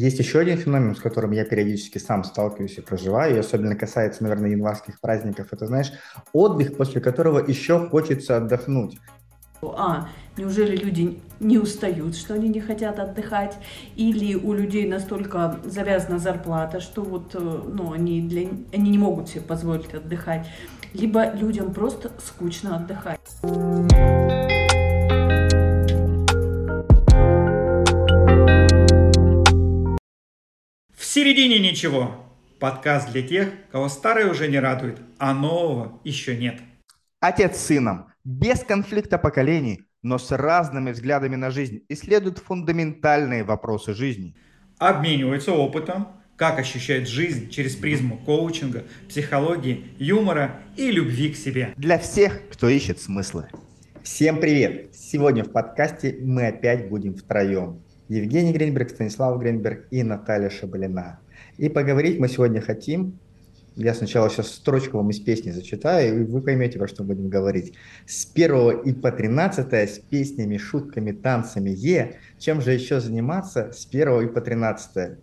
Есть еще один феномен, с которым я периодически сам сталкиваюсь и проживаю, и особенно касается, наверное, январских праздников. Это, знаешь, отдых, после которого еще хочется отдохнуть. А, неужели люди не устают, что они не хотят отдыхать? Или у людей настолько завязана зарплата, что вот, э, ну, они, для, они не могут себе позволить отдыхать? Либо людям просто скучно отдыхать. Середине ничего. Подкаст для тех, кого старое уже не радует, а нового еще нет. Отец с сыном, без конфликта поколений, но с разными взглядами на жизнь, исследуют фундаментальные вопросы жизни. Обмениваются опытом, как ощущает жизнь через призму коучинга, психологии, юмора и любви к себе. Для всех, кто ищет смыслы. Всем привет! Сегодня в подкасте мы опять будем втроем. Евгений Гринберг, Станислав Гринберг и Наталья Шабалина. И поговорить мы сегодня хотим я сначала сейчас строчку вам из песни зачитаю, и вы поймете, про что будем говорить. С 1 и по 13 с песнями, шутками, танцами Е. Чем же еще заниматься с 1 и по 13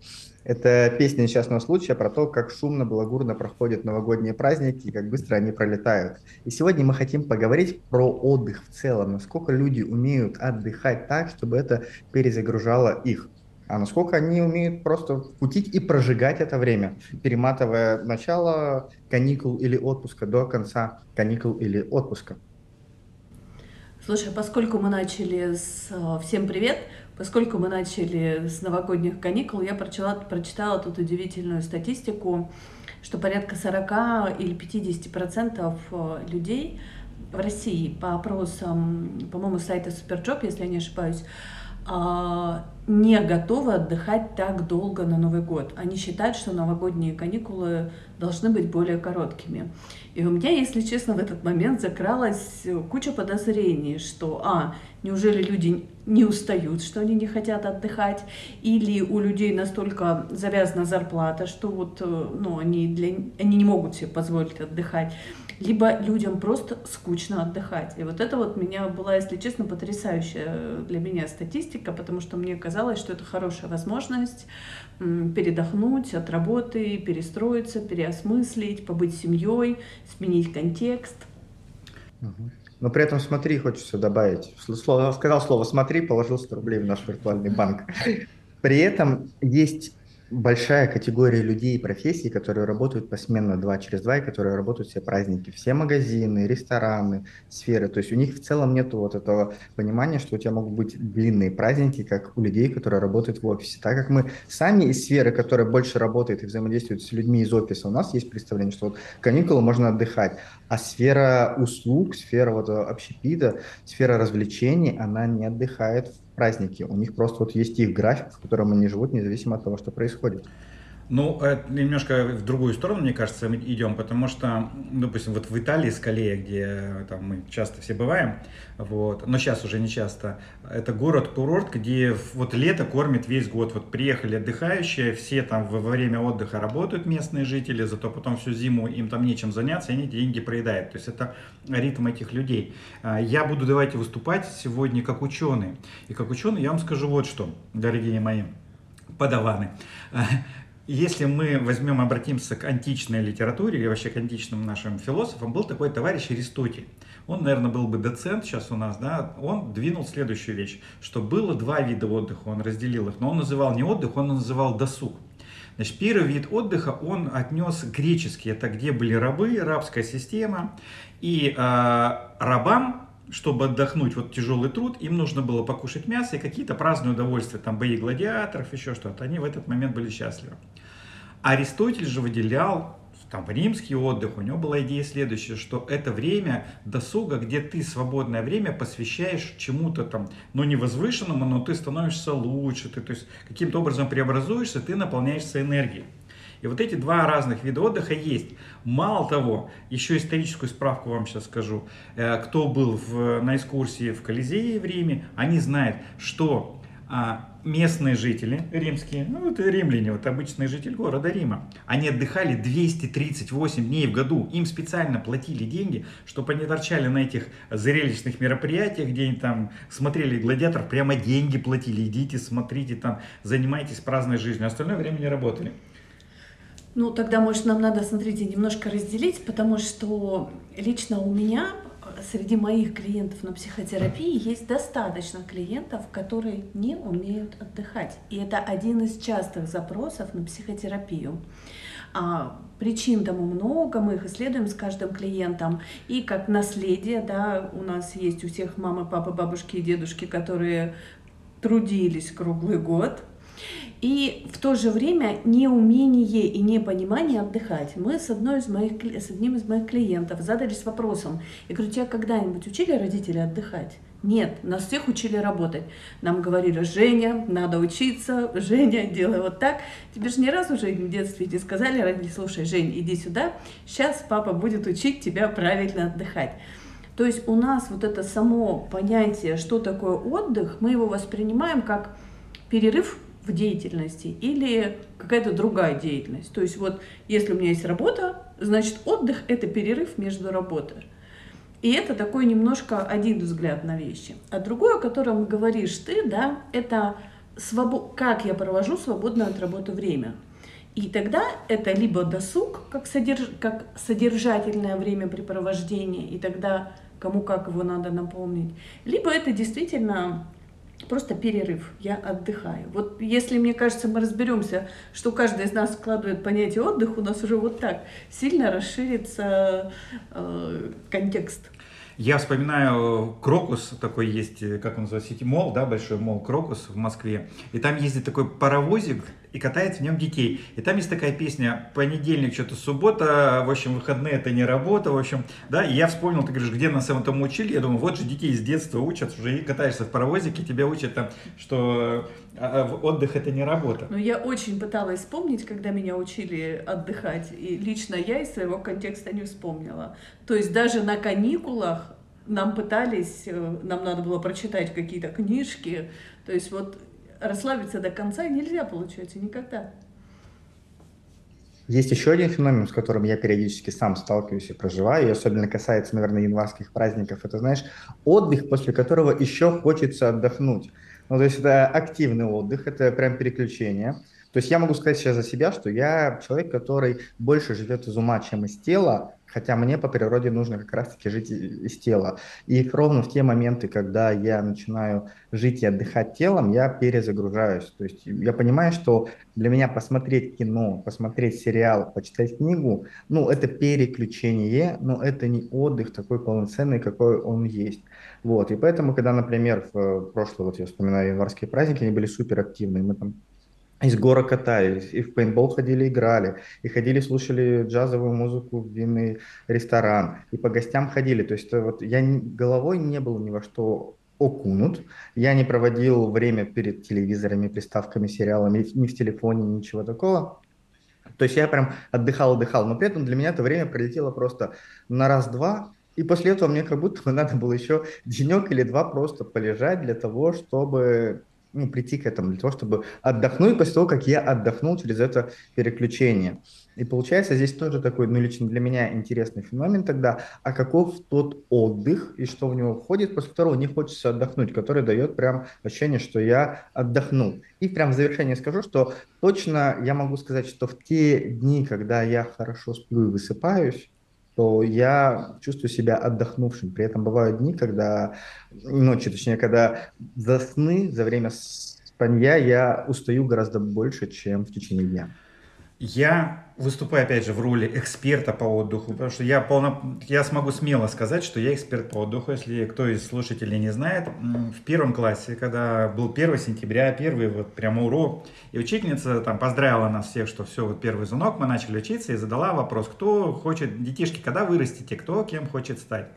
Это песня несчастного случая про то, как шумно, благурно проходят новогодние праздники и как быстро они пролетают. И сегодня мы хотим поговорить про отдых в целом, насколько люди умеют отдыхать так, чтобы это перезагружало их а насколько они умеют просто кутить и прожигать это время, перематывая начало каникул или отпуска до конца каникул или отпуска. Слушай, поскольку мы начали с э, «Всем привет», поскольку мы начали с новогодних каникул, я прочитала, прочитала тут удивительную статистику, что порядка 40 или 50 процентов э, людей в России по опросам, по-моему, сайта Superjob, если я не ошибаюсь, не готовы отдыхать так долго на Новый год. Они считают, что новогодние каникулы должны быть более короткими. И у меня, если честно, в этот момент закралась куча подозрений, что, а, неужели люди не устают, что они не хотят отдыхать, или у людей настолько завязана зарплата, что вот, э, ну, они, для, они не могут себе позволить отдыхать либо людям просто скучно отдыхать. И вот это вот меня была, если честно, потрясающая для меня статистика, потому что мне казалось, что это хорошая возможность передохнуть от работы, перестроиться, переосмыслить, побыть семьей, сменить контекст. Но при этом смотри, хочется добавить. Слово, сказал слово смотри, положил 100 рублей в наш виртуальный банк. При этом есть большая категория людей и профессий, которые работают посменно два через два, и которые работают все праздники, все магазины, рестораны, сферы. То есть у них в целом нет вот этого понимания, что у тебя могут быть длинные праздники, как у людей, которые работают в офисе. Так как мы сами из сферы, которая больше работает и взаимодействует с людьми из офиса, у нас есть представление, что вот каникулы можно отдыхать, а сфера услуг, сфера вот общепита, сфера развлечений, она не отдыхает в праздники. У них просто вот есть их график, в котором они живут, независимо от того, что происходит. Ну, немножко в другую сторону, мне кажется, мы идем, потому что, допустим, вот в Италии, Скалея, где там мы часто все бываем, вот, но сейчас уже не часто, это город-курорт, где вот лето кормит весь год. Вот приехали отдыхающие, все там во время отдыха работают местные жители, зато потом всю зиму им там нечем заняться, и они деньги проедают. То есть это ритм этих людей. А, я буду, давайте, выступать сегодня как ученый. И как ученый я вам скажу вот что, дорогие мои подаваны. Если мы возьмем, обратимся к античной литературе или вообще к античным нашим философам, был такой товарищ Аристотель. Он, наверное, был бы доцент сейчас у нас, да, он двинул следующую вещь, что было два вида отдыха, он разделил их, но он называл не отдых, он называл досуг. Значит, первый вид отдыха он отнес греческий, это где были рабы, рабская система, и э, рабам чтобы отдохнуть, вот тяжелый труд, им нужно было покушать мясо и какие-то праздные удовольствия, там бои гладиаторов, еще что-то. Они в этот момент были счастливы. Аристотель же выделял там римский отдых, у него была идея следующая, что это время досуга, где ты свободное время посвящаешь чему-то там, ну не возвышенному, но ты становишься лучше, ты то есть каким-то образом преобразуешься, ты наполняешься энергией. И вот эти два разных вида отдыха есть. Мало того, еще историческую справку вам сейчас скажу. Э, кто был в, на экскурсии в Колизее в Риме, они знают, что а, местные жители римские, ну это римляне, вот обычный житель города Рима, они отдыхали 238 дней в году. Им специально платили деньги, чтобы они торчали на этих зрелищных мероприятиях, где они там смотрели гладиатор, прямо деньги платили. Идите, смотрите, там, занимайтесь праздной жизнью. Остальное время не работали. Ну, тогда, может, нам надо, смотрите, немножко разделить, потому что лично у меня среди моих клиентов на психотерапии есть достаточно клиентов, которые не умеют отдыхать. И это один из частых запросов на психотерапию. А, причин тому много, мы их исследуем с каждым клиентом. И как наследие, да, у нас есть у всех мамы, папы, бабушки и дедушки, которые трудились круглый год, и в то же время неумение и непонимание отдыхать. Мы с, одной из моих, с одним из моих клиентов задались вопросом, я говорю, тебя когда-нибудь учили родители отдыхать? Нет, нас всех учили работать. Нам говорили, Женя, надо учиться, Женя, делай вот так. Тебе же ни разу уже в детстве не сказали, родители, слушай, Жень, иди сюда, сейчас папа будет учить тебя правильно отдыхать. То есть у нас вот это само понятие, что такое отдых, мы его воспринимаем как перерыв в деятельности или какая-то другая деятельность. То есть вот если у меня есть работа, значит отдых – это перерыв между работой. И это такой немножко один взгляд на вещи. А другое, о котором говоришь ты, да, это свобод... как я провожу свободное от работы время. И тогда это либо досуг, как, содерж... как содержательное времяпрепровождение, и тогда кому как его надо напомнить, либо это действительно просто перерыв, я отдыхаю. Вот если, мне кажется, мы разберемся, что каждый из нас вкладывает понятие отдых, у нас уже вот так сильно расширится э, контекст. Я вспоминаю Крокус, такой есть, как он называется, сети мол, да, большой мол Крокус в Москве. И там ездит такой паровозик и катает в нем детей. И там есть такая песня «Понедельник, что-то суббота, в общем, выходные это не работа», в общем, да. И я вспомнил, ты говоришь, где нас этому учили? Я думаю, вот же детей с детства учат, уже и катаешься в паровозике, тебя учат там, что а, а, отдых это не работа. Ну, я очень пыталась вспомнить, когда меня учили отдыхать, и лично я из своего контекста не вспомнила. То есть даже на каникулах нам пытались, э, нам надо было прочитать какие-то книжки, то есть вот расслабиться до конца нельзя, получается, никогда. Есть еще один феномен, с которым я периодически сам сталкиваюсь и проживаю, и особенно касается, наверное, январских праздников. Это, знаешь, отдых, после которого еще хочется отдохнуть. Ну, то есть это активный отдых, это прям переключение. То есть я могу сказать сейчас за себя, что я человек, который больше живет из ума, чем из тела, хотя мне по природе нужно как раз-таки жить из тела. И ровно в те моменты, когда я начинаю жить и отдыхать телом, я перезагружаюсь. То есть я понимаю, что для меня посмотреть кино, посмотреть сериал, почитать книгу, ну, это переключение, но это не отдых такой полноценный, какой он есть. Вот, и поэтому, когда, например, в прошлый, вот я вспоминаю январские праздники, они были супер активные, мы там из гора катались, и в пейнтбол ходили, играли, и ходили, слушали джазовую музыку в винный ресторан, и по гостям ходили. То есть вот я головой не был ни во что окунут. Я не проводил время перед телевизорами, приставками, сериалами, ни в телефоне, ничего такого. То есть я прям отдыхал, отдыхал, но при этом для меня это время пролетело просто на раз-два, и после этого мне как будто бы надо было еще денек или два просто полежать для того, чтобы ну, прийти к этому, для того, чтобы отдохнуть после того, как я отдохнул через это переключение. И получается здесь тоже такой, ну, лично для меня интересный феномен тогда, а каков тот отдых и что в него входит, после которого не хочется отдохнуть, который дает прям ощущение, что я отдохнул. И прям в завершение скажу, что точно я могу сказать, что в те дни, когда я хорошо сплю и высыпаюсь, то я чувствую себя отдохнувшим. При этом бывают дни, когда, ночи точнее, когда за сны, за время спанья я устаю гораздо больше, чем в течение дня. Я выступаю, опять же, в роли эксперта по отдыху, потому что я, полно, я смогу смело сказать, что я эксперт по отдыху. Если кто из слушателей не знает, в первом классе, когда был 1 сентября, первый вот прямо урок, и учительница там поздравила нас всех, что все, вот первый звонок, мы начали учиться, и задала вопрос, кто хочет, детишки, когда вырастете, кто кем хочет стать.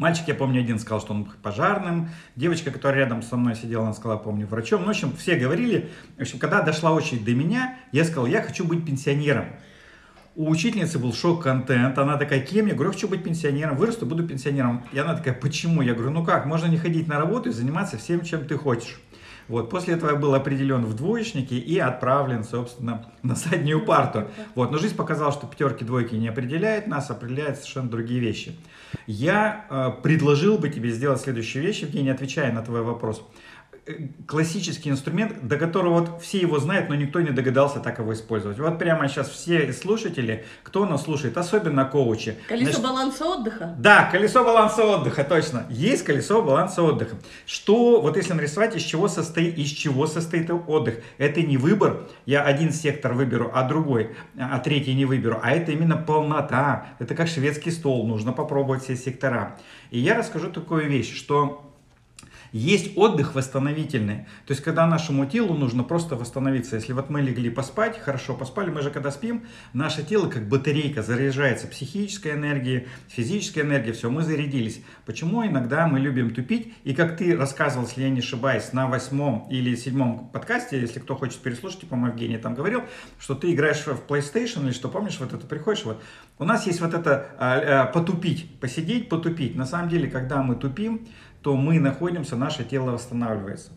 Мальчик, я помню, один сказал, что он пожарным. Девочка, которая рядом со мной сидела, она сказала, помню, врачом. Ну, в общем, все говорили. В общем, когда дошла очередь до меня, я сказал, я хочу быть пенсионером. У учительницы был шок-контент. Она такая, кем? Я говорю, хочу быть пенсионером. Вырасту, буду пенсионером. И она такая, почему? Я говорю, ну как, можно не ходить на работу и заниматься всем, чем ты хочешь. Вот, после этого я был определен в двоечнике и отправлен, собственно, на заднюю парту. Вот, но жизнь показала, что пятерки, двойки не определяет нас, определяет совершенно другие вещи. Я э, предложил бы тебе сделать следующую вещь, Евгений, отвечая на твой вопрос классический инструмент, до которого вот все его знают, но никто не догадался так его использовать. Вот прямо сейчас все слушатели, кто нас слушает, особенно коучи. Колесо Значит, баланса отдыха? Да, колесо баланса отдыха, точно. Есть колесо баланса отдыха. Что, вот если нарисовать, из чего состоит, из чего состоит отдых? Это не выбор, я один сектор выберу, а другой, а третий не выберу, а это именно полнота. Это как шведский стол, нужно попробовать все сектора. И я расскажу такую вещь, что есть отдых восстановительный. То есть, когда нашему телу нужно просто восстановиться. Если вот мы легли поспать, хорошо поспали, мы же когда спим, наше тело как батарейка заряжается психической энергией, физической энергией, все, мы зарядились. Почему иногда мы любим тупить? И как ты рассказывал, если я не ошибаюсь, на восьмом или седьмом подкасте, если кто хочет переслушать, по-моему, Евгений там говорил, что ты играешь в PlayStation или что, помнишь, вот это приходишь, вот, у нас есть вот это а, а, потупить, посидеть, потупить. На самом деле, когда мы тупим, то мы находимся, наше тело восстанавливается.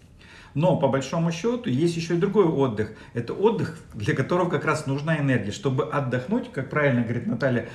Но по большому счету есть еще и другой отдых. Это отдых, для которого как раз нужна энергия. Чтобы отдохнуть, как правильно говорит Наталья,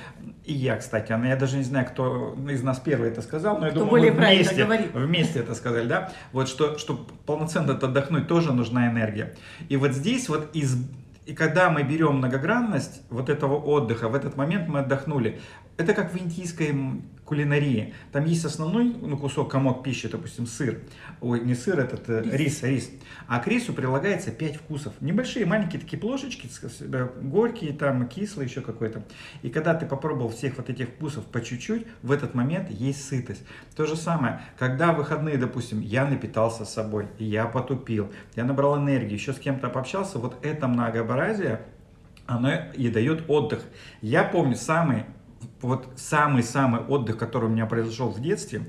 и я, кстати, она, я даже не знаю, кто из нас первый это сказал, но я кто думаю, мы вместе, вместе это сказали, да? Вот что, чтобы полноценно отдохнуть, тоже нужна энергия. И вот здесь вот из и когда мы берем многогранность вот этого отдыха, в этот момент мы отдохнули. Это как в индийской кулинарии. Там есть основной ну, кусок, комок пищи, допустим, сыр. Ой, не сыр, этот э, рис. рис, рис. А к рису прилагается 5 вкусов. Небольшие, маленькие такие плошечки, горькие, там, кислые, еще какой-то. И когда ты попробовал всех вот этих вкусов по чуть-чуть, в этот момент есть сытость. То же самое, когда в выходные, допустим, я напитался собой, я потупил, я набрал энергии, еще с кем-то пообщался, вот это многообразие, оно и дает отдых. Я помню самый вот самый-самый отдых, который у меня произошел в детстве,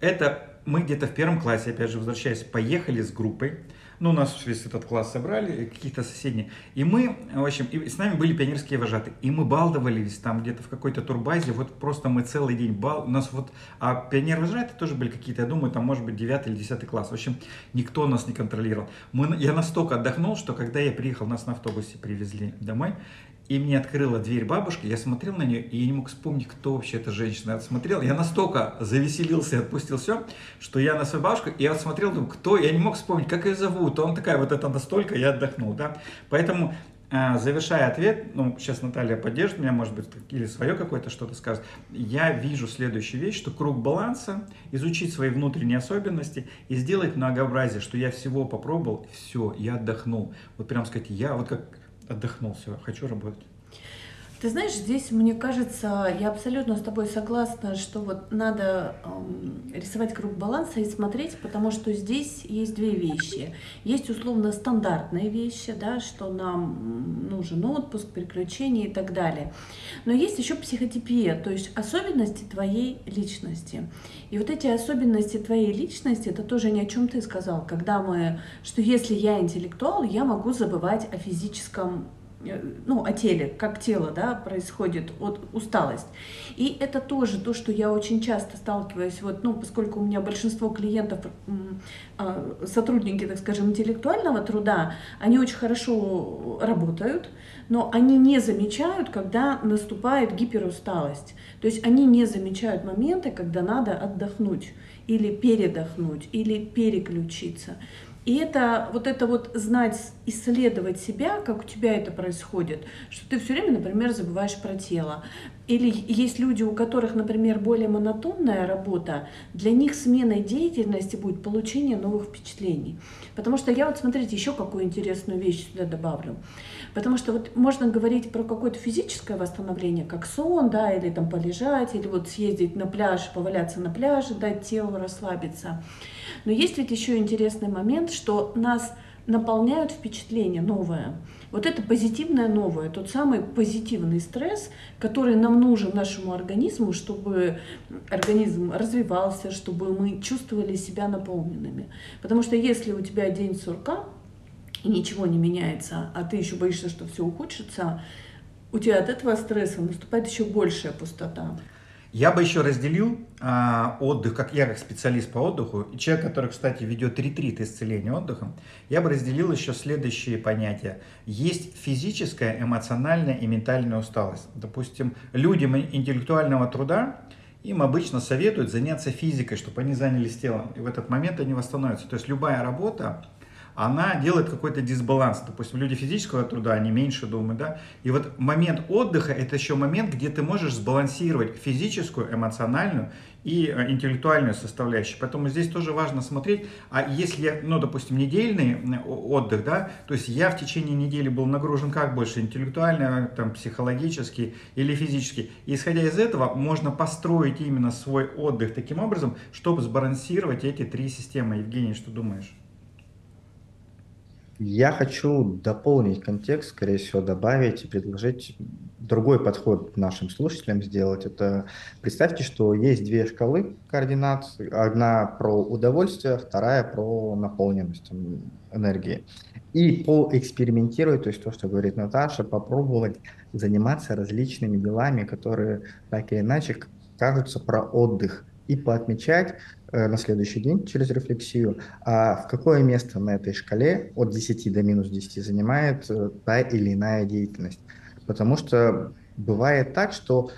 это мы где-то в первом классе, опять же, возвращаясь, поехали с группой, ну, нас весь этот класс собрали, какие-то соседние, и мы, в общем, и с нами были пионерские вожатые, и мы балдовались там где-то в какой-то турбазе, вот просто мы целый день бал, у нас вот, а пионер вожатые тоже были какие-то, я думаю, там, может быть, 9 или 10 класс, в общем, никто нас не контролировал. Мы, я настолько отдохнул, что когда я приехал, нас на автобусе привезли домой, и мне открыла дверь бабушка, я смотрел на нее, и я не мог вспомнить, кто вообще эта женщина. Я смотрел, я настолько завеселился и отпустил все, что я на свою бабушку, и я смотрел, думаю, кто, я не мог вспомнить, как ее зовут. Он такая, вот это настолько, я отдохнул, да. Поэтому, а, завершая ответ, ну, сейчас Наталья поддержит меня, может быть, или свое какое-то что-то скажет, я вижу следующую вещь, что круг баланса, изучить свои внутренние особенности и сделать многообразие, что я всего попробовал, все, я отдохнул. Вот прям сказать, я вот как отдохнул, все, хочу работать. Ты знаешь, здесь, мне кажется, я абсолютно с тобой согласна, что вот надо эм, рисовать круг баланса и смотреть, потому что здесь есть две вещи. Есть условно стандартные вещи, да, что нам нужен отпуск, приключения и так далее. Но есть еще психотипия, то есть особенности твоей личности. И вот эти особенности твоей личности, это тоже не о чем ты сказал, когда мы, что если я интеллектуал, я могу забывать о физическом Э, ну, о теле, как тело, да, происходит от усталость. И это тоже то, что я очень часто сталкиваюсь, вот, ну, поскольку у меня большинство клиентов, а, сотрудники, так скажем, интеллектуального труда, они очень хорошо работают, но они не замечают, когда наступает гиперусталость. То есть они не замечают моменты, когда надо отдохнуть или передохнуть, или переключиться. И это вот это вот знать, исследовать себя, как у тебя это происходит, что ты все время, например, забываешь про тело. Или есть люди, у которых, например, более монотонная работа, для них сменой деятельности будет получение новых впечатлений. Потому что я вот, смотрите, еще какую интересную вещь сюда добавлю. Потому что вот можно говорить про какое-то физическое восстановление, как сон, да, или там полежать, или вот съездить на пляж, поваляться на пляже, дать телу расслабиться. Но есть ведь еще интересный момент, что нас наполняют впечатления новое. Вот это позитивное новое, тот самый позитивный стресс, который нам нужен нашему организму, чтобы организм развивался, чтобы мы чувствовали себя наполненными. Потому что если у тебя день сурка, и ничего не меняется, а ты еще боишься, что все ухудшится, у тебя от этого стресса наступает еще большая пустота. Я бы еще разделил а, отдых, как я как специалист по отдыху, и человек, который, кстати, ведет ретрит исцеления отдыхом, я бы разделил еще следующие понятия. Есть физическая, эмоциональная и ментальная усталость. Допустим, людям интеллектуального труда им обычно советуют заняться физикой, чтобы они занялись телом, и в этот момент они восстановятся. То есть любая работа, она делает какой-то дисбаланс. Допустим, люди физического труда, они меньше думают, да. И вот момент отдыха – это еще момент, где ты можешь сбалансировать физическую, эмоциональную и э, интеллектуальную составляющую. Поэтому здесь тоже важно смотреть, а если ну, допустим, недельный отдых, да, то есть я в течение недели был нагружен как больше, интеллектуально, там, психологически или физически. И исходя из этого, можно построить именно свой отдых таким образом, чтобы сбалансировать эти три системы. Евгений, что думаешь? Я хочу дополнить контекст, скорее всего, добавить и предложить другой подход нашим слушателям сделать. Это представьте, что есть две шкалы координат. Одна про удовольствие, вторая про наполненность энергии. И поэкспериментировать, то есть то, что говорит Наташа, попробовать заниматься различными делами, которые так или иначе кажутся про отдых, и поотмечать, на следующий день через рефлексию, а в какое место на этой шкале от 10 до минус 10 занимает э, та или иная деятельность. Потому что бывает так, что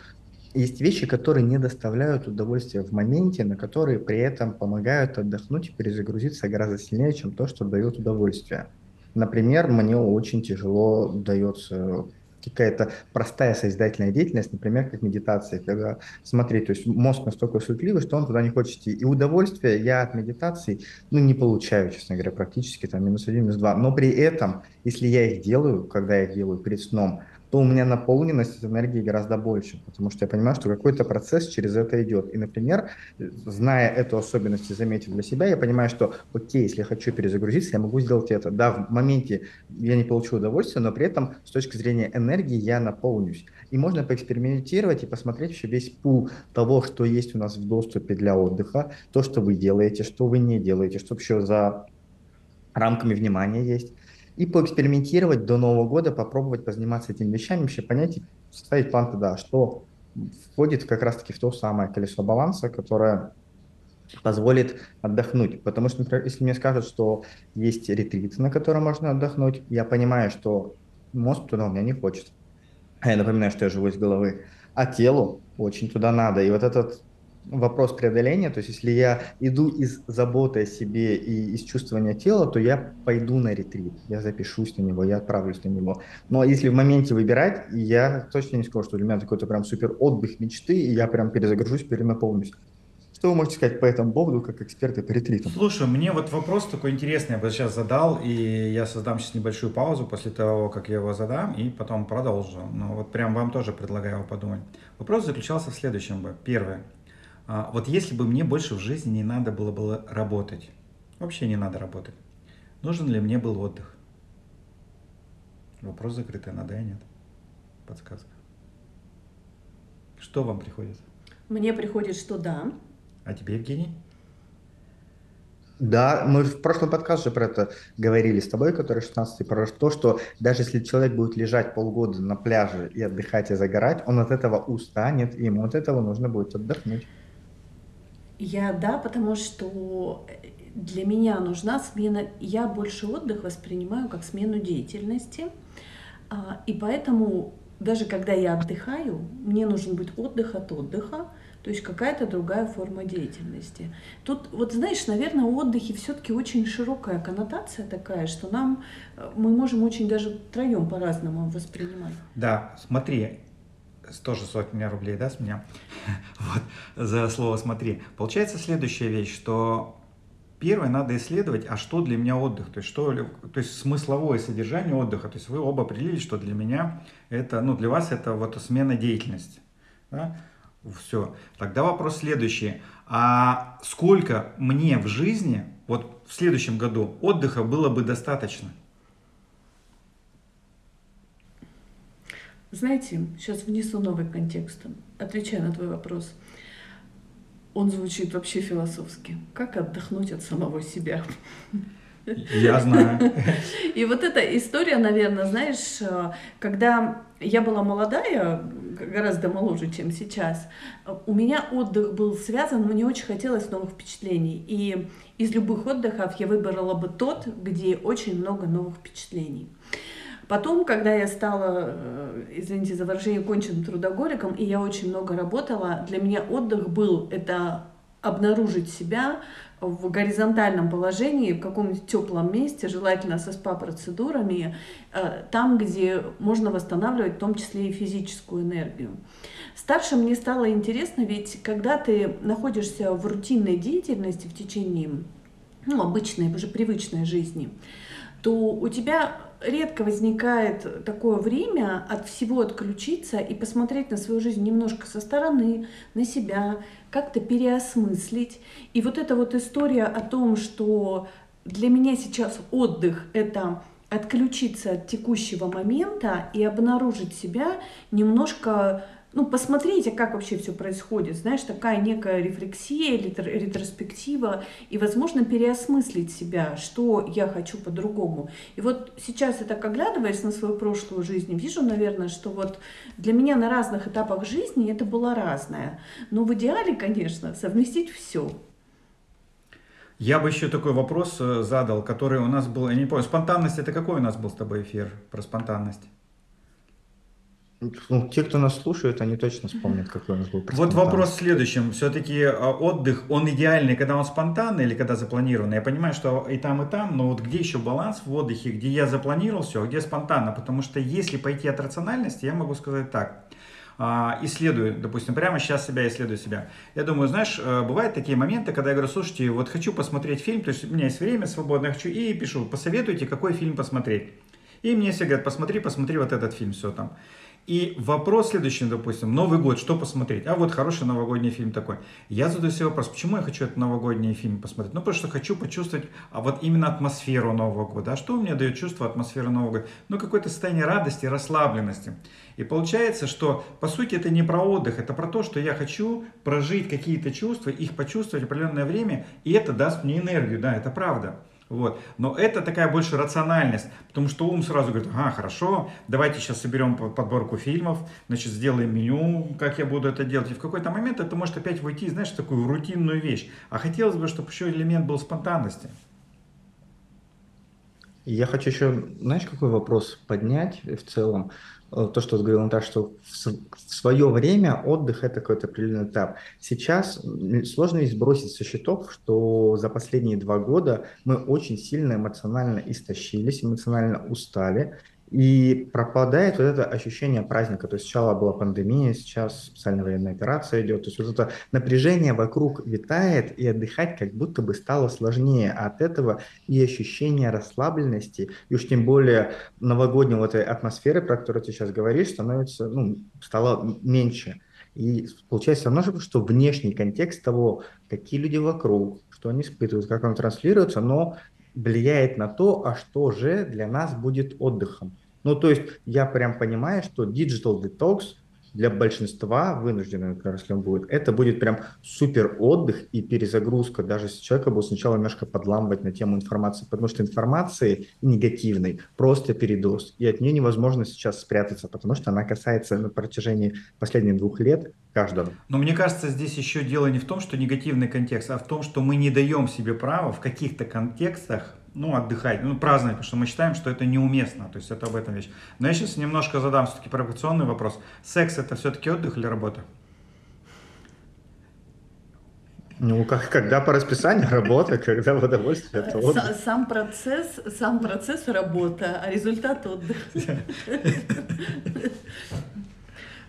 есть вещи, которые не доставляют удовольствия в моменте, но которые при этом помогают отдохнуть и перезагрузиться гораздо сильнее, чем то, что дает удовольствие. Например, мне очень тяжело дается какая-то простая созидательная деятельность, например, как медитация, когда, смотри, то есть мозг настолько суетливый, что он туда не хочет идти. И удовольствие я от медитации, ну, не получаю, честно говоря, практически там минус один, минус два. Но при этом, если я их делаю, когда я их делаю перед сном, то у меня наполненность энергии гораздо больше, потому что я понимаю, что какой-то процесс через это идет. И, например, зная эту особенность и заметив для себя, я понимаю, что, окей, если я хочу перезагрузиться, я могу сделать это. Да, в моменте я не получу удовольствия, но при этом с точки зрения энергии я наполнюсь. И можно поэкспериментировать и посмотреть вообще весь пул того, что есть у нас в доступе для отдыха, то, что вы делаете, что вы не делаете, что вообще за рамками внимания есть и поэкспериментировать до Нового года, попробовать позаниматься этими вещами, вообще понять составить план тогда, что входит как раз-таки в то самое колесо баланса, которое позволит отдохнуть. Потому что, например, если мне скажут, что есть ретрит, на котором можно отдохнуть, я понимаю, что мозг туда у меня не хочет. А я напоминаю, что я живу из головы. А телу очень туда надо. И вот этот вопрос преодоления, то есть если я иду из заботы о себе и из чувствования тела, то я пойду на ретрит, я запишусь на него, я отправлюсь на него. Но если в моменте выбирать, я точно не скажу, что для меня какой-то прям супер отдых мечты, и я прям перезагружусь, перенаполнюсь. Что вы можете сказать по этому поводу, как эксперты по ретритам? Слушай, мне вот вопрос такой интересный, я бы сейчас задал, и я создам сейчас небольшую паузу после того, как я его задам, и потом продолжу. Но вот прям вам тоже предлагаю его подумать. Вопрос заключался в следующем. Бы. Первое. А, вот если бы мне больше в жизни не надо было, было работать, вообще не надо работать, нужен ли мне был отдых? Вопрос закрытый, надо и нет. Подсказка. Что вам приходит? Мне приходит, что да. А тебе, Евгений? Да, мы в прошлом подкасте про это говорили с тобой, который 16 про то, что даже если человек будет лежать полгода на пляже и отдыхать и загорать, он от этого устанет, и ему от этого нужно будет отдохнуть. Я да, потому что для меня нужна смена. Я больше отдых воспринимаю как смену деятельности. А, и поэтому даже когда я отдыхаю, мне нужен быть отдых от отдыха, то есть какая-то другая форма деятельности. Тут, вот знаешь, наверное, у отдыхе все-таки очень широкая коннотация такая, что нам э, мы можем очень даже втроем по-разному воспринимать. Да, смотри, тоже сотня рублей, да, с меня, вот, за слово «смотри». Получается следующая вещь, что первое надо исследовать, а что для меня отдых, то есть, что, то есть смысловое содержание отдыха, то есть вы оба определили, что для меня это, ну, для вас это вот смена деятельности, да? Все. Тогда вопрос следующий. А сколько мне в жизни, вот в следующем году, отдыха было бы достаточно? Знаете, сейчас внесу новый контекст, отвечая на твой вопрос. Он звучит вообще философски. Как отдохнуть от самого себя? Я знаю. И вот эта история, наверное, знаешь, когда я была молодая, гораздо моложе, чем сейчас, у меня отдых был связан, мне очень хотелось новых впечатлений. И из любых отдыхов я выбрала бы тот, где очень много новых впечатлений. Потом, когда я стала, э, извините за выражение, конченным трудоголиком, и я очень много работала, для меня отдых был это обнаружить себя в горизонтальном положении, в каком-нибудь теплом месте, желательно со СПА-процедурами, э, там, где можно восстанавливать в том числе и физическую энергию. Старше мне стало интересно, ведь когда ты находишься в рутинной деятельности в течение ну, обычной, уже привычной жизни, то у тебя редко возникает такое время от всего отключиться и посмотреть на свою жизнь немножко со стороны, на себя, как-то переосмыслить. И вот эта вот история о том, что для меня сейчас отдых — это отключиться от текущего момента и обнаружить себя немножко ну, посмотрите, как вообще все происходит, знаешь, такая некая рефлексия, ретроспектива, и, возможно, переосмыслить себя, что я хочу по-другому. И вот сейчас я так оглядываясь на свою прошлую жизнь, вижу, наверное, что вот для меня на разных этапах жизни это было разное. Но в идеале, конечно, совместить все. Я бы еще такой вопрос э, задал, который у нас был, я не помню, спонтанность это какой у нас был с тобой эфир про спонтанность? Ну, те, кто нас слушает, они точно вспомнят, какой у нас был Вот вопрос в следующем. Все-таки а, отдых, он идеальный, когда он спонтанный или когда запланированный? Я понимаю, что и там, и там, но вот где еще баланс в отдыхе, где я запланировал все, а где спонтанно? Потому что если пойти от рациональности, я могу сказать так. А, исследую, допустим, прямо сейчас себя исследую себя. Я думаю, знаешь, э, бывают такие моменты, когда я говорю, слушайте, вот хочу посмотреть фильм, то есть у меня есть время свободное, хочу, и пишу, посоветуйте, какой фильм посмотреть. И мне все говорят, посмотри, посмотри вот этот фильм, все там. И вопрос следующий, допустим, Новый год, что посмотреть? А вот хороший новогодний фильм такой. Я задаю себе вопрос, почему я хочу этот новогодний фильм посмотреть? Ну, потому что хочу почувствовать а вот именно атмосферу Нового года. А что меня дает чувство атмосферы Нового года? Ну, какое-то состояние радости, расслабленности. И получается, что по сути это не про отдых, это про то, что я хочу прожить какие-то чувства, их почувствовать определенное время, и это даст мне энергию, да, это правда. Вот. Но это такая больше рациональность, потому что ум сразу говорит, ага, хорошо, давайте сейчас соберем подборку фильмов, значит, сделаем меню, как я буду это делать. И в какой-то момент это может опять войти, знаешь, в такую рутинную вещь. А хотелось бы, чтобы еще элемент был спонтанности. Я хочу еще, знаешь, какой вопрос поднять в целом? Э, то, что говорил Наташа, что в свое время отдых – это какой-то определенный этап. Сейчас сложно ведь сбросить со счетов, что за последние два года мы очень сильно эмоционально истощились, эмоционально устали, и пропадает вот это ощущение праздника. То есть сначала была пандемия, сейчас специальная военная операция идет. То есть вот это напряжение вокруг витает, и отдыхать как будто бы стало сложнее. А от этого и ощущение расслабленности, и уж тем более новогодней вот этой атмосферы, про которую ты сейчас говоришь, становится, ну, стало меньше. И получается все что внешний контекст того, какие люди вокруг, что они испытывают, как он транслируется, но влияет на то, а что же для нас будет отдыхом. Ну, то есть я прям понимаю, что digital detox для большинства если он будет, это будет прям супер отдых и перезагрузка. Даже если человека будет сначала немножко подламывать на тему информации, потому что информации негативной просто передоз, и от нее невозможно сейчас спрятаться, потому что она касается на протяжении последних двух лет каждого. Но мне кажется, здесь еще дело не в том, что негативный контекст, а в том, что мы не даем себе права в каких-то контекстах ну, отдыхать, ну, праздновать, потому что мы считаем, что это неуместно, то есть это об этом вещь. Но я сейчас немножко задам все-таки провокационный вопрос. Секс это все-таки отдых или работа? Ну, как, когда по расписанию работа, когда в удовольствие, это отдых. Сам процесс, сам процесс работа, а результат отдых.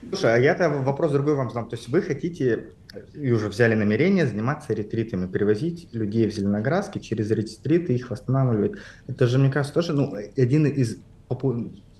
Слушай, а я-то вопрос другой вам задам. То есть вы хотите и уже взяли намерение заниматься ретритами, перевозить людей в Зеленоградске через ретриты, их восстанавливать. Это же, мне кажется, тоже ну, один из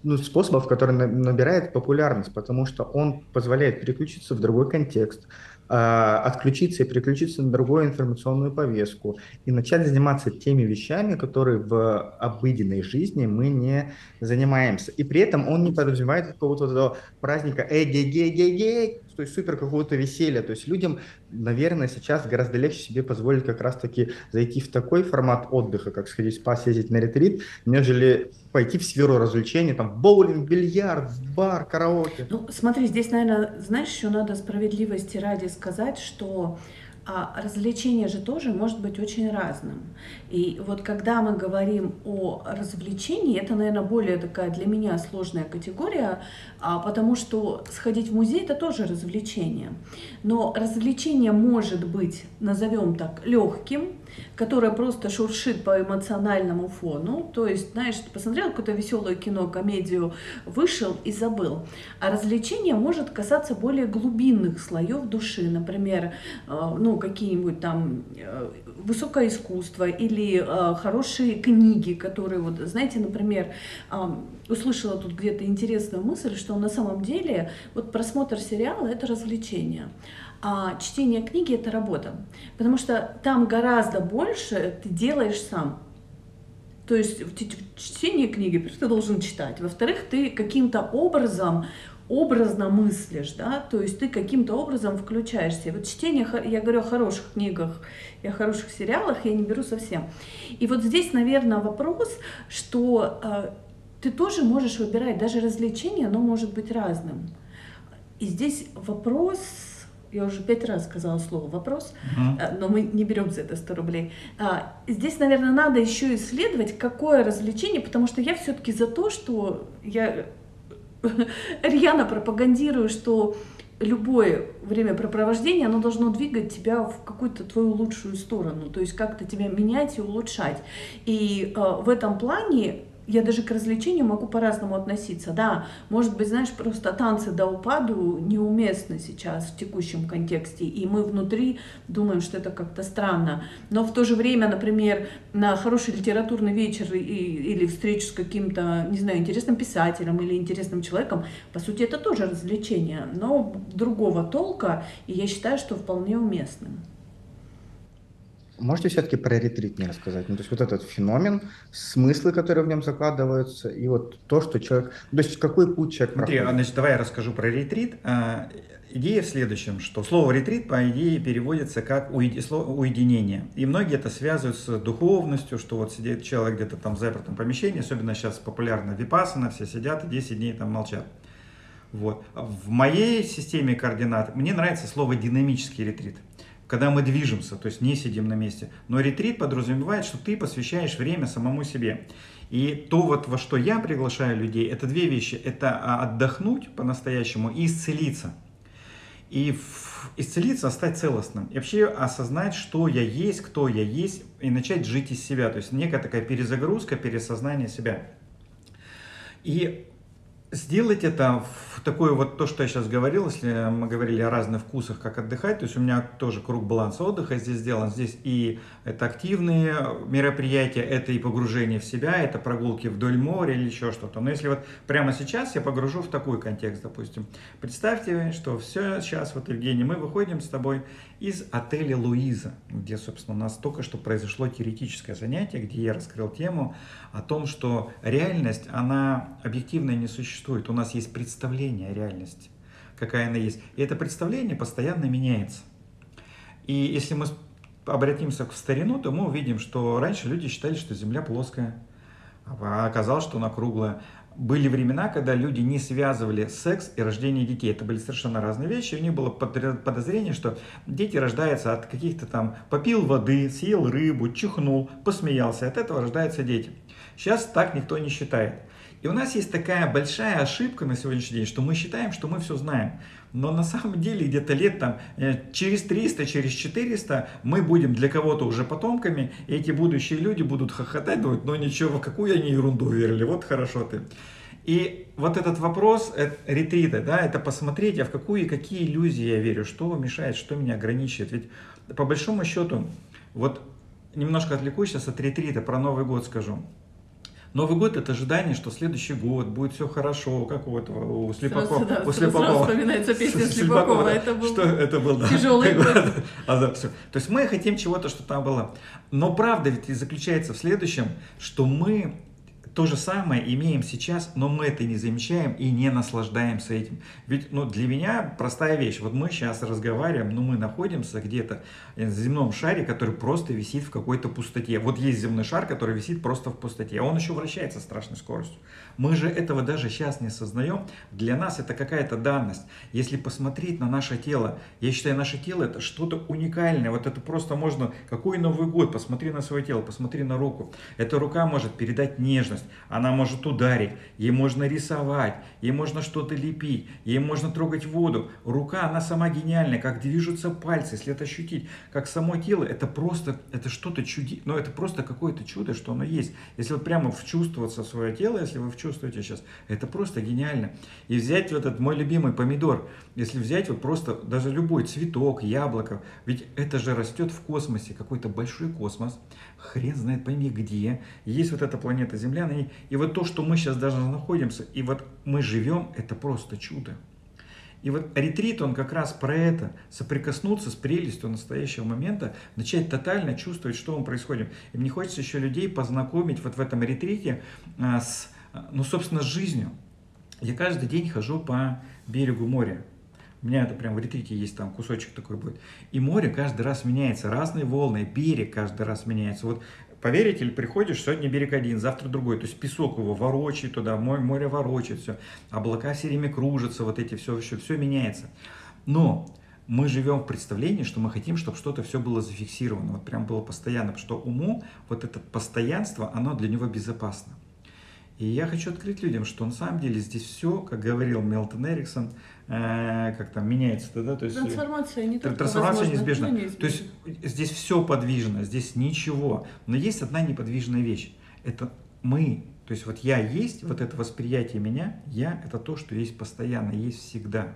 ну, способов, который набирает популярность, потому что он позволяет переключиться в другой контекст, отключиться и переключиться на другую информационную повестку и начать заниматься теми вещами, которые в обыденной жизни мы не занимаемся. И при этом он не подразумевает какого-то праздника «Эй, гей, гей, гей, гей, то есть супер какого-то веселья. То есть людям, наверное, сейчас гораздо легче себе позволить как раз-таки зайти в такой формат отдыха, как сходить в спа, съездить на ретрит, нежели пойти в сферу развлечений, там, боулинг, бильярд, бар, караоке. Ну, смотри, здесь, наверное, знаешь, еще надо справедливости ради сказать, что а развлечение же тоже может быть очень разным. И вот когда мы говорим о развлечении, это, наверное, более такая для меня сложная категория, а потому что сходить в музей это тоже развлечение. Но развлечение может быть, назовем так, легким, которое просто шуршит по эмоциональному фону. То есть, знаешь, ты посмотрел какое-то веселое кино, комедию, вышел и забыл. А развлечение может касаться более глубинных слоев души, например, э, ну, какие-нибудь там э, высокое искусство или э, хорошие книги, которые, вот, знаете, например, услышала тут где-то интересную мысль, что на самом деле вот просмотр сериала это развлечение а чтение книги это работа, потому что там гораздо больше ты делаешь сам. То есть в чтении книги ты должен читать. Во-вторых, ты каким-то образом образно мыслишь, да, то есть ты каким-то образом включаешься. Вот чтение, я говорю о хороших книгах и о хороших сериалах, я не беру совсем. И вот здесь, наверное, вопрос, что э, ты тоже можешь выбирать, даже развлечение, оно может быть разным. И здесь вопрос я уже пять раз сказала слово вопрос, угу. но мы не берем за это 100 рублей. А, здесь, наверное, надо еще исследовать, какое развлечение, потому что я все-таки за то, что я рьяно пропагандирую, что любое времяпрепровождение, оно должно двигать тебя в какую-то твою лучшую сторону, то есть как-то тебя менять и улучшать. И э, в этом плане я даже к развлечению могу по-разному относиться. Да, может быть, знаешь, просто танцы до упаду неуместны сейчас в текущем контексте, и мы внутри думаем, что это как-то странно. Но в то же время, например, на хороший литературный вечер и, или встречу с каким-то, не знаю, интересным писателем или интересным человеком, по сути, это тоже развлечение, но другого толка, и я считаю, что вполне уместным. Можете все-таки про ретрит мне рассказать? Ну, то есть вот этот феномен, смыслы, которые в нем закладываются, и вот то, что человек... То есть какой путь человек Смотри, проходит? значит, давай я расскажу про ретрит. А, идея в следующем, что слово ретрит, по идее, переводится как уединение. И многие это связывают с духовностью, что вот сидит человек где-то там в запертом помещении, особенно сейчас популярно випасана, все сидят и 10 дней там молчат. Вот. В моей системе координат мне нравится слово динамический ретрит когда мы движемся, то есть не сидим на месте. Но ретрит подразумевает, что ты посвящаешь время самому себе. И то, вот, во что я приглашаю людей, это две вещи. Это а, отдохнуть по-настоящему и исцелиться. И исцелиться, стать целостным. И вообще осознать, что я есть, кто я есть, и начать жить из себя. То есть некая такая перезагрузка, пересознание себя. И сделать это в такое вот то, что я сейчас говорил, если мы говорили о разных вкусах, как отдыхать, то есть у меня тоже круг баланса отдыха здесь сделан. Здесь и это активные мероприятия, это и погружение в себя, это прогулки вдоль моря или еще что-то. Но если вот прямо сейчас я погружу в такой контекст, допустим, представьте, что все сейчас, вот, Евгений, мы выходим с тобой из отеля Луиза, где, собственно, у нас только что произошло теоретическое занятие, где я раскрыл тему о том, что реальность, она объективно не существует. У нас есть представление о реальности, какая она есть. И это представление постоянно меняется. И если мы обратимся к старину, то мы увидим, что раньше люди считали, что Земля плоская, а оказалось, что она круглая были времена, когда люди не связывали секс и рождение детей. Это были совершенно разные вещи. У них было подозрение, что дети рождаются от каких-то там попил воды, съел рыбу, чихнул, посмеялся. От этого рождаются дети. Сейчас так никто не считает. И у нас есть такая большая ошибка на сегодняшний день, что мы считаем, что мы все знаем. Но на самом деле где-то лет там э, через 300, через 400 мы будем для кого-то уже потомками, и эти будущие люди будут хохотать, думать, ну ничего, в какую они ерунду верили, вот хорошо ты. И вот этот вопрос это, ретрита, да, это посмотреть, а в какую и какие иллюзии я верю, что мешает, что меня ограничивает. Ведь по большому счету, вот немножко отвлекусь сейчас от ретрита, про Новый год скажу. Новый год это ожидание, что следующий год будет все хорошо, как у этого у Слепакова. Сразу, да, у Слепакова. Сразу вспоминается песня Слепакова. Да. Это был что это был, да. тяжелый год. А, да, все. То есть мы хотим чего-то, что там было. Но правда ведь и заключается в следующем, что мы то же самое имеем сейчас, но мы это не замечаем и не наслаждаемся этим. Ведь ну, для меня простая вещь. Вот мы сейчас разговариваем, но мы находимся где-то в земном шаре, который просто висит в какой-то пустоте. Вот есть земной шар, который висит просто в пустоте, а он еще вращается страшной скоростью. Мы же этого даже сейчас не осознаем. Для нас это какая-то данность. Если посмотреть на наше тело, я считаю, наше тело это что-то уникальное. Вот это просто можно, какой Новый год, посмотри на свое тело, посмотри на руку. Эта рука может передать нежность, она может ударить, ей можно рисовать, ей можно что-то лепить, ей можно трогать воду. Рука, она сама гениальная, как движутся пальцы, если это ощутить, как само тело, это просто, это что-то чуди, но это просто какое-то чудо, что оно есть. Если вот прямо вчувствоваться в свое тело, если вы чувствуете сейчас, это просто гениально. И взять вот этот мой любимый помидор, если взять вот просто даже любой цветок, яблоко, ведь это же растет в космосе, какой-то большой космос, хрен знает пойми где, есть вот эта планета Земля на ней, и вот то, что мы сейчас даже находимся, и вот мы живем, это просто чудо. И вот ретрит, он как раз про это, соприкоснуться с прелестью настоящего момента, начать тотально чувствовать, что он происходит. И мне хочется еще людей познакомить вот в этом ретрите а, с, ну, собственно, с жизнью. Я каждый день хожу по берегу моря. У меня это прям в ретрите есть там кусочек такой будет. И море каждый раз меняется, разные волны, берег каждый раз меняется. Вот поверите или приходишь, сегодня берег один, завтра другой. То есть песок его ворочает туда, море, море ворочает, все. Облака все время кружатся, вот эти все, все, все меняется. Но мы живем в представлении, что мы хотим, чтобы что-то все было зафиксировано, вот прям было постоянно, потому что уму вот это постоянство, оно для него безопасно. И я хочу открыть людям, что на самом деле здесь все, как говорил Мелтон Эриксон, э, как там меняется, да, то есть трансформация не только трансформация неизбежна. неизбежна. То есть здесь все подвижно, здесь ничего, но есть одна неподвижная вещь. Это мы, то есть вот я есть, вот это восприятие меня, я это то, что есть постоянно, есть всегда.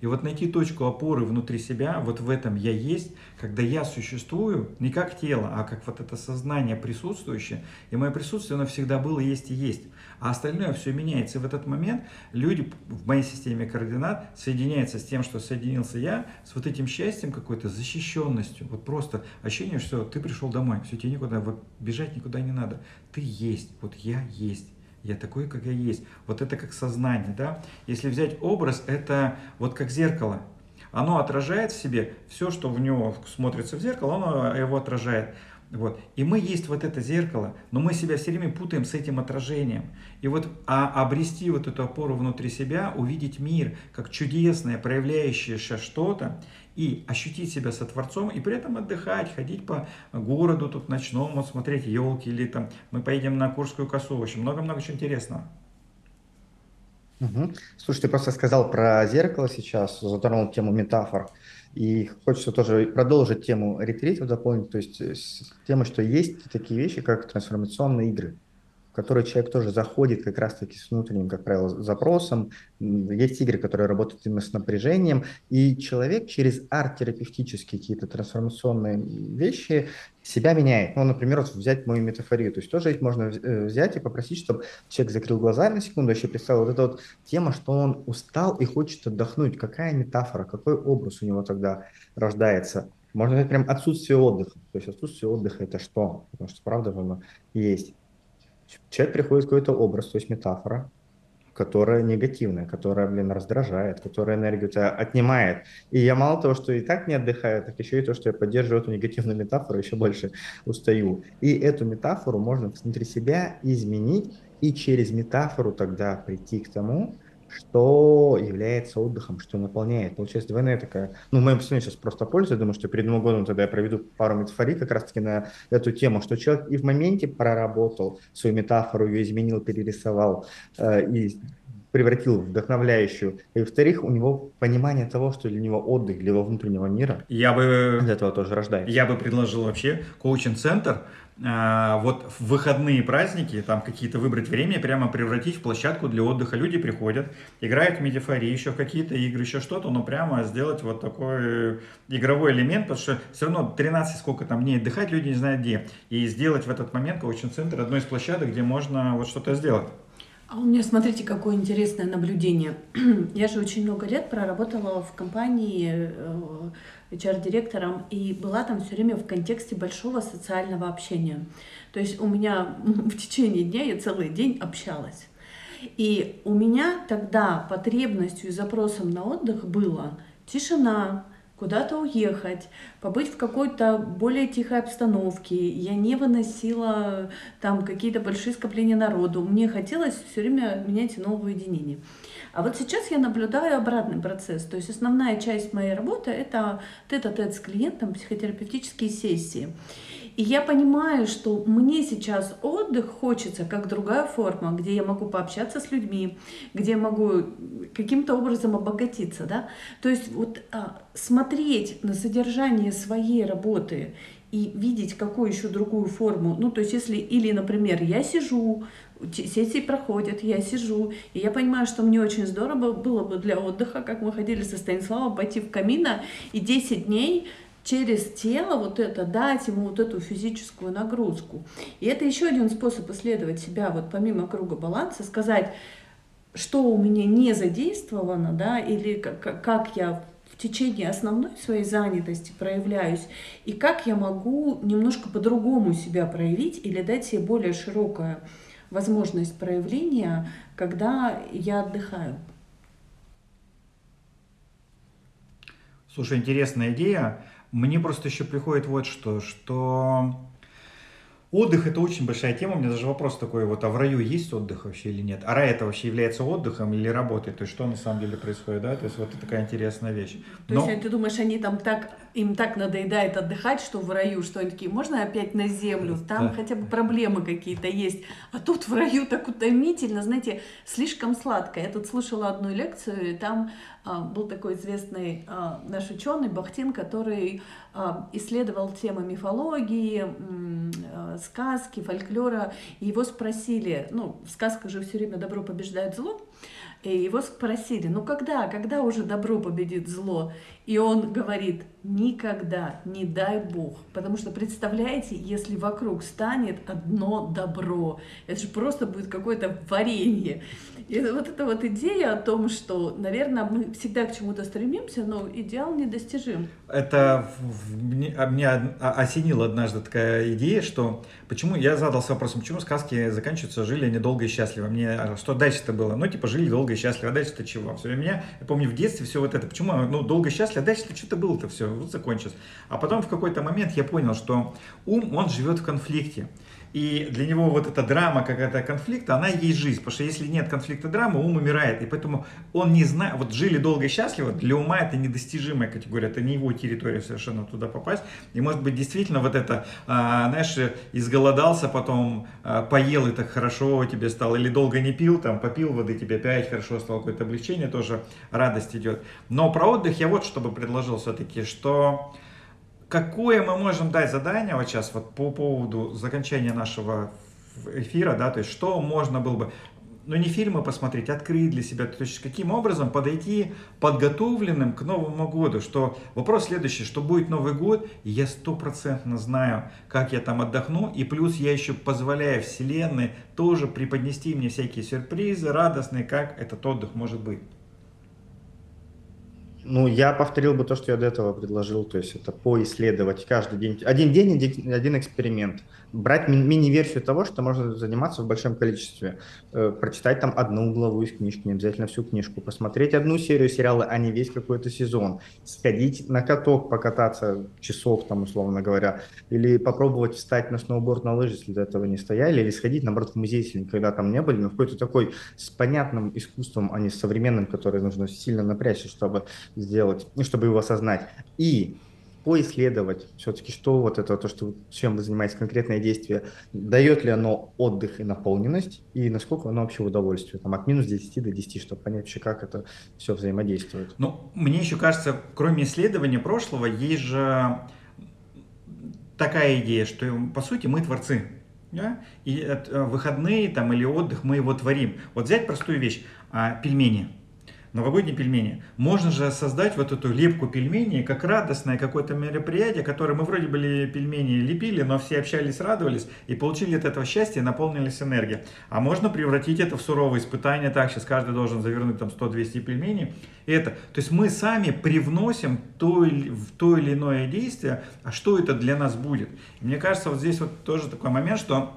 И вот найти точку опоры внутри себя, вот в этом я есть, когда я существую не как тело, а как вот это сознание присутствующее. И мое присутствие, оно всегда было, есть и есть. А остальное все меняется. И в этот момент люди в моей системе координат соединяются с тем, что соединился я, с вот этим счастьем какой-то, защищенностью. Вот просто ощущение, что ты пришел домой, все, тебе никуда, вот бежать никуда не надо. Ты есть, вот я есть. Я такой, как я есть. Вот это как сознание, да. Если взять образ, это вот как зеркало. Оно отражает в себе все, что в него смотрится в зеркало, оно его отражает. Вот. И мы есть вот это зеркало, но мы себя все время путаем с этим отражением. И вот а обрести вот эту опору внутри себя, увидеть мир как чудесное, проявляющееся что-то, и ощутить себя со Творцом, и при этом отдыхать, ходить по городу тут ночному, смотреть елки, или там мы поедем на Курскую косу, в общем, много-много чего интересного. Угу. Слушай, ты просто сказал про зеркало сейчас, затронул тему метафор. И хочется тоже продолжить тему ретрита, дополнить, то есть э, тему, что есть такие вещи, как трансформационные игры в который человек тоже заходит как раз-таки с внутренним, как правило, запросом. Есть игры, которые работают именно с напряжением, и человек через арт-терапевтические какие-то трансформационные вещи себя меняет. Ну, например, вот взять мою метафорию. То есть тоже их можно э, взять и попросить, чтобы человек закрыл глаза на секунду, еще представил вот эта вот тема, что он устал и хочет отдохнуть. Какая метафора, какой образ у него тогда рождается? Можно сказать, прям отсутствие отдыха. То есть отсутствие отдыха – это что? Потому что правда оно есть человек приходит какой-то образ, то есть метафора, которая негативная, которая, блин, раздражает, которая энергию тебя отнимает. И я мало того, что и так не отдыхаю, так еще и то, что я поддерживаю эту негативную метафору, еще больше устаю. И эту метафору можно внутри себя изменить и через метафору тогда прийти к тому, что является отдыхом, что наполняет. Получается двойная такая, ну, в моем представлении сейчас просто польза, думаю, что перед Новым годом тогда я проведу пару метафорий как раз-таки на эту тему, что человек и в моменте проработал свою метафору, ее изменил, перерисовал э, и превратил в вдохновляющую. И, во-вторых, у него понимание того, что для него отдых, для его внутреннего мира, я бы, из этого тоже рождается. Я бы предложил вообще коучинг-центр, а, вот в выходные праздники, там какие-то выбрать время, прямо превратить в площадку для отдыха. Люди приходят, играют в медифории, еще в какие-то игры, еще что-то, но прямо сделать вот такой игровой элемент, потому что все равно 13 сколько там дней отдыхать, люди не знают где. И сделать в этот момент коучинг-центр одной из площадок, где можно вот что-то сделать. А у меня, смотрите, какое интересное наблюдение. Я же очень много лет проработала в компании HR-директором и была там все время в контексте большого социального общения. То есть у меня в течение дня я целый день общалась. И у меня тогда потребностью и запросом на отдых было тишина, куда-то уехать, побыть в какой-то более тихой обстановке. Я не выносила там какие-то большие скопления народу. Мне хотелось все время менять новое уединение. А вот сейчас я наблюдаю обратный процесс. То есть основная часть моей работы — это тет-а-тет с клиентом, психотерапевтические сессии. И я понимаю, что мне сейчас отдых хочется как другая форма, где я могу пообщаться с людьми, где я могу каким-то образом обогатиться. Да? То есть вот а, смотреть на содержание своей работы и видеть какую еще другую форму. Ну, то есть если, или, например, я сижу, сессии проходят, я сижу, и я понимаю, что мне очень здорово было бы для отдыха, как мы ходили со Станиславом, пойти в камина и 10 дней через тело вот это дать ему вот эту физическую нагрузку. И это еще один способ исследовать себя, вот помимо круга баланса, сказать, что у меня не задействовано, да, или как, как я в течение основной своей занятости проявляюсь, и как я могу немножко по-другому себя проявить или дать себе более широкое возможность проявления, когда я отдыхаю. Слушай, интересная идея. Мне просто еще приходит вот что, что Отдых это очень большая тема. У меня даже вопрос такой, вот, а в раю есть отдых вообще или нет? А рай это вообще является отдыхом или работой? То есть что на самом деле происходит, да? То есть вот это такая интересная вещь. То Но... есть ты думаешь, они там так, им так надоедает отдыхать, что в раю, что они такие, можно опять на землю? Там да. хотя бы проблемы какие-то есть. А тут в раю так утомительно, знаете, слишком сладко. Я тут слушала одну лекцию, и там был такой известный а, наш ученый Бахтин, который а, исследовал темы мифологии, сказки, фольклора. И его спросили, ну, в сказках же все время добро побеждает зло, и его спросили, ну когда, когда уже добро победит зло? И он говорит, никогда, не дай Бог. Потому что представляете, если вокруг станет одно добро, это же просто будет какое-то варенье. И вот эта вот идея о том, что, наверное, мы всегда к чему-то стремимся, но идеал недостижим. Это меня осенила однажды такая идея, что почему я задался вопросом, почему сказки заканчиваются, жили они долго и счастливо. Мне а что дальше-то было? Ну, типа, жили долго и счастливо, а дальше-то чего? Все, у меня, я помню, в детстве все вот это, почему, ну, долго и счастливо, а дальше-то что-то было-то все, вот закончилось. А потом в какой-то момент я понял, что ум, он живет в конфликте. И для него вот эта драма, какая-то конфликта, она и есть жизнь. Потому что если нет конфликта драмы, ум умирает. И поэтому он не знает, вот жили долго и счастливо, для ума это недостижимая категория, это не его территория совершенно туда попасть. И может быть действительно вот это, а, знаешь, изголодался, потом а, поел и так хорошо тебе стало, или долго не пил, там попил воды, тебе опять хорошо стало, какое-то облегчение, тоже радость идет. Но про отдых я вот что бы предложил все-таки, что какое мы можем дать задание вот сейчас вот по поводу закончания нашего эфира, да, то есть что можно было бы, ну не фильмы посмотреть, открыть для себя, то есть каким образом подойти подготовленным к Новому году, что вопрос следующий, что будет Новый год, я стопроцентно знаю, как я там отдохну, и плюс я еще позволяю Вселенной тоже преподнести мне всякие сюрпризы радостные, как этот отдых может быть. Ну, я повторил бы то, что я до этого предложил, то есть это поисследовать каждый день. Один день, один эксперимент – брать ми- мини-версию того, что можно заниматься в большом количестве. Э, прочитать там одну главу из книжки, не обязательно всю книжку, посмотреть одну серию сериала, а не весь какой-то сезон, сходить на каток, покататься часов, там, условно говоря, или попробовать встать на сноуборд, на лыжи, если до этого не стояли, или сходить, наоборот, в музей, если никогда там не были, но какой-то такой с понятным искусством, а не с современным, которое нужно сильно напрячься, чтобы сделать, ну, чтобы его осознать. И поисследовать все-таки, что вот это, то, что, чем вы занимаетесь, конкретное действие, дает ли оно отдых и наполненность, и насколько оно вообще удовольствие, там, от минус 10 до 10, чтобы понять вообще, как это все взаимодействует. Ну, мне еще кажется, кроме исследования прошлого, есть же такая идея, что, по сути, мы творцы, да? и э, выходные там или отдых мы его творим. Вот взять простую вещь, а, пельмени – новогодние пельмени. Можно же создать вот эту лепку пельменей как радостное какое-то мероприятие, которое мы вроде были пельмени лепили, но все общались, радовались и получили от этого счастье, наполнились энергией. А можно превратить это в суровое испытание, так, сейчас каждый должен завернуть там 100-200 пельменей. И это, то есть мы сами привносим то, в то или иное действие, а что это для нас будет. И мне кажется, вот здесь вот тоже такой момент, что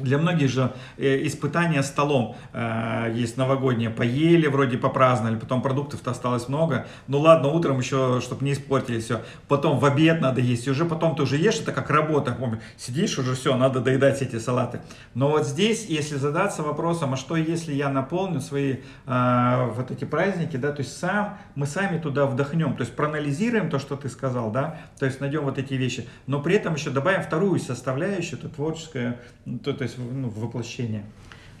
для многих же э, испытания столом э, есть новогодние. Поели, вроде попраздновали, потом продуктов-то осталось много. Ну ладно, утром еще, чтобы не испортили все. Потом в обед надо есть. И уже потом ты уже ешь, это как работа. Помню, сидишь уже все, надо доедать эти салаты. Но вот здесь, если задаться вопросом, а что если я наполню свои э, вот эти праздники, да, то есть сам, мы сами туда вдохнем. То есть проанализируем то, что ты сказал, да, то есть найдем вот эти вещи. Но при этом еще добавим вторую составляющую, это творческое, то, то есть ну, воплощение?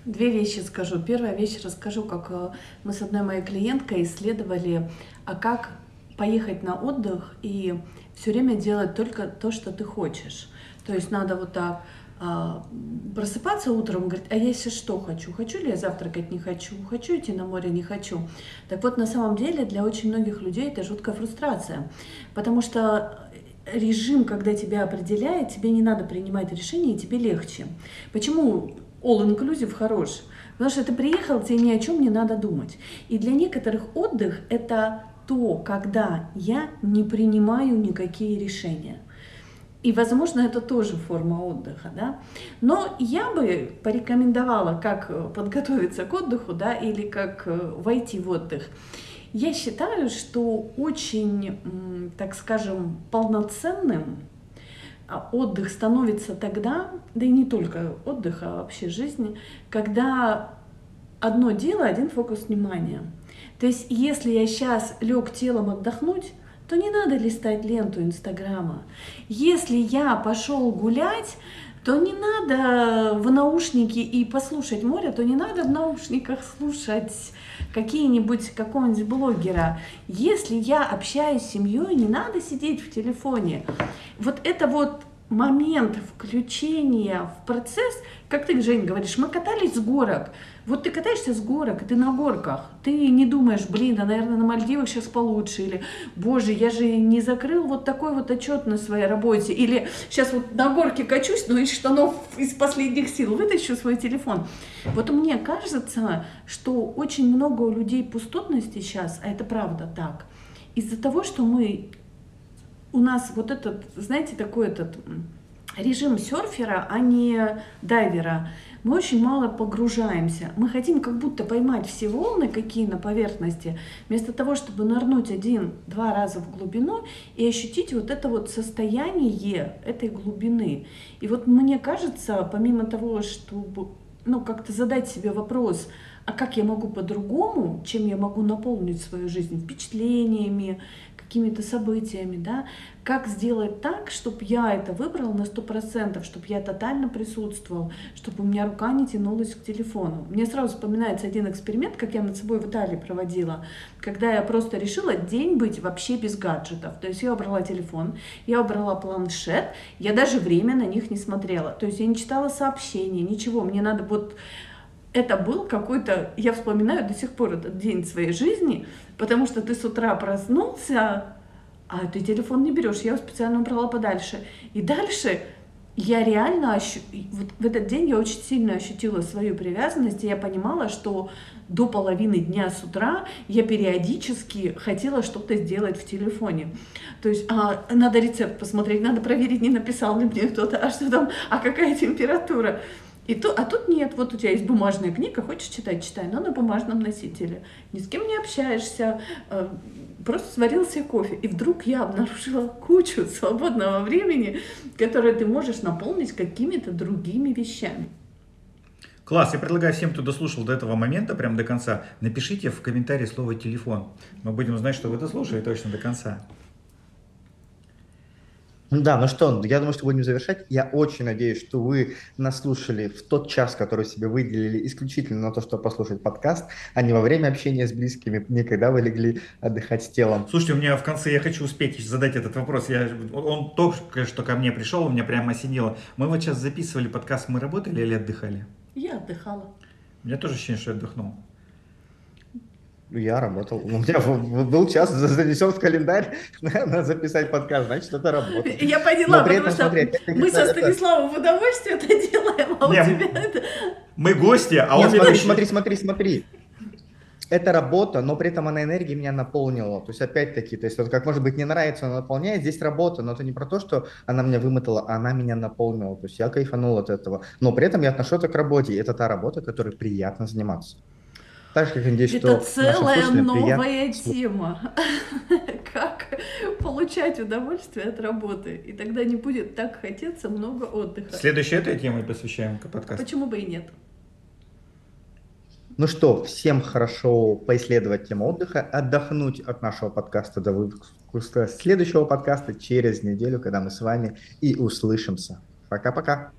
Две вещи скажу. Первая вещь расскажу, как э, мы с одной моей клиенткой исследовали, а как поехать на отдых и все время делать только то, что ты хочешь. То есть надо вот так а, просыпаться утром, говорит, а я сейчас что хочу? Хочу ли я завтракать? Не хочу. Хочу идти на море? Не хочу. Так вот, на самом деле, для очень многих людей это жуткая фрустрация, потому что режим, когда тебя определяет, тебе не надо принимать решения, и тебе легче. Почему all-inclusive хорош? Потому что ты приехал, тебе ни о чем не надо думать. И для некоторых отдых это то, когда я не принимаю никакие решения. И, возможно, это тоже форма отдыха, да. Но я бы порекомендовала, как подготовиться к отдыху, да, или как э, войти в отдых. Я считаю, что очень, так скажем, полноценным а, отдых становится тогда, да и не только отдых, а вообще жизни, когда одно дело, один фокус внимания. То есть, если я сейчас лег телом отдохнуть, то не надо листать ленту Инстаграма. Если я пошел гулять, то не надо в наушники и послушать море, то не надо в наушниках слушать какие-нибудь какого-нибудь блогера. Если я общаюсь с семьей, не надо сидеть в телефоне. Вот это вот момент включения в процесс, как ты, Жень, говоришь, мы катались с горок. Вот ты катаешься с горок, ты на горках, ты не думаешь, блин, а, наверное, на Мальдивах сейчас получше, или, боже, я же не закрыл вот такой вот отчет на своей работе, или сейчас вот на горке качусь, но из штанов из последних сил вытащу свой телефон. Вот мне кажется, что очень много у людей пустотности сейчас, а это правда так, из-за того, что мы у нас вот этот, знаете, такой этот режим серфера, а не дайвера. Мы очень мало погружаемся. Мы хотим как будто поймать все волны, какие на поверхности, вместо того, чтобы нырнуть один-два раза в глубину и ощутить вот это вот состояние этой глубины. И вот мне кажется, помимо того, чтобы ну, как-то задать себе вопрос, а как я могу по-другому, чем я могу наполнить свою жизнь впечатлениями, какими-то событиями, да, как сделать так, чтобы я это выбрал на сто процентов, чтобы я тотально присутствовал, чтобы у меня рука не тянулась к телефону. Мне сразу вспоминается один эксперимент, как я над собой в Италии проводила, когда я просто решила день быть вообще без гаджетов. То есть я убрала телефон, я убрала планшет, я даже время на них не смотрела. То есть я не читала сообщения, ничего. Мне надо вот это был какой-то, я вспоминаю до сих пор этот день своей жизни, потому что ты с утра проснулся, а ты телефон не берешь, я его специально убрала подальше. И дальше я реально, ощу... вот в этот день я очень сильно ощутила свою привязанность, и я понимала, что до половины дня с утра я периодически хотела что-то сделать в телефоне. То есть а, надо рецепт посмотреть, надо проверить, не написал ли мне кто-то, а что там, а какая температура. И то, а тут нет, вот у тебя есть бумажная книга, хочешь читать, читай, но на бумажном носителе. Ни с кем не общаешься, э, просто сварил себе кофе. И вдруг я обнаружила кучу свободного времени, которое ты можешь наполнить какими-то другими вещами. Класс, я предлагаю всем, кто дослушал до этого момента, прям до конца, напишите в комментарии слово «телефон». Мы будем знать, что вы дослушали точно до конца. Да, ну что, я думаю, что будем завершать. Я очень надеюсь, что вы нас слушали в тот час, который себе выделили исключительно на то, чтобы послушать подкаст, а не во время общения с близкими, не когда вы легли отдыхать с телом. Слушайте, у меня в конце, я хочу успеть задать этот вопрос. Я, он только что ко мне пришел, у меня прямо осенило. Мы вот сейчас записывали подкаст, мы работали или отдыхали? Я отдыхала. У меня тоже ощущение, что я отдохнул. Я работал. У меня был час занесен в календарь, надо записать подкаст, значит, это работа. Я поняла, потому этом, что смотри, мы со Станиславом в удовольствие это делаем, а у тебя это... Мы гости, а он смотри, смотри, смотри, смотри это работа, но при этом она энергией меня наполнила. То есть, опять-таки, то есть, вот как может быть не нравится, она наполняет, здесь работа, но это не про то, что она меня вымотала, а она меня наполнила. То есть я кайфанул от этого. Но при этом я отношу это к работе. И это та работа, которой приятно заниматься. Так же, как надеюсь, это что целая новая приятно... тема. как получать удовольствие от работы. И тогда не будет так хотеться много отдыха. Следующей этой темой посвящаем подкаст. Почему бы и нет? Ну что, всем хорошо поисследовать тему отдыха, отдохнуть от нашего подкаста до выпуска следующего подкаста через неделю, когда мы с вами и услышимся. Пока-пока.